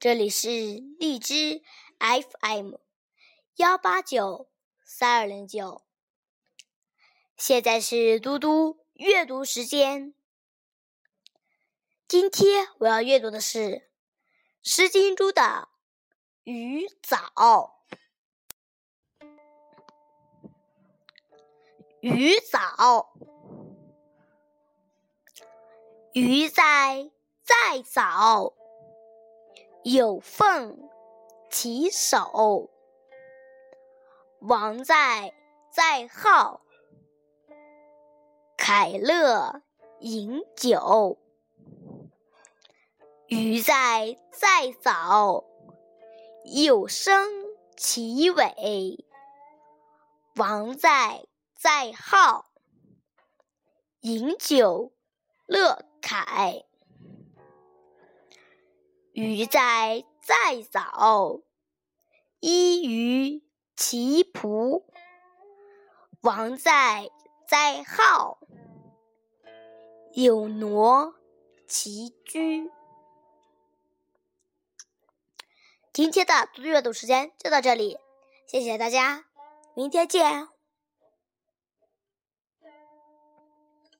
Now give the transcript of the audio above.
这里是荔枝 FM 幺八九三二零九。现在是嘟嘟阅读时间。今天我要阅读的是《诗经》中的《鱼藻》。鱼藻，鱼在在藻。有凤其首，王在在号，凯乐饮酒。鱼在在藻，有声其尾。王在在号，饮酒乐凯。鱼在在藻，依于其仆；王在在号，有挪其居。今天的读阅读时间就到这里，谢谢大家，明天见。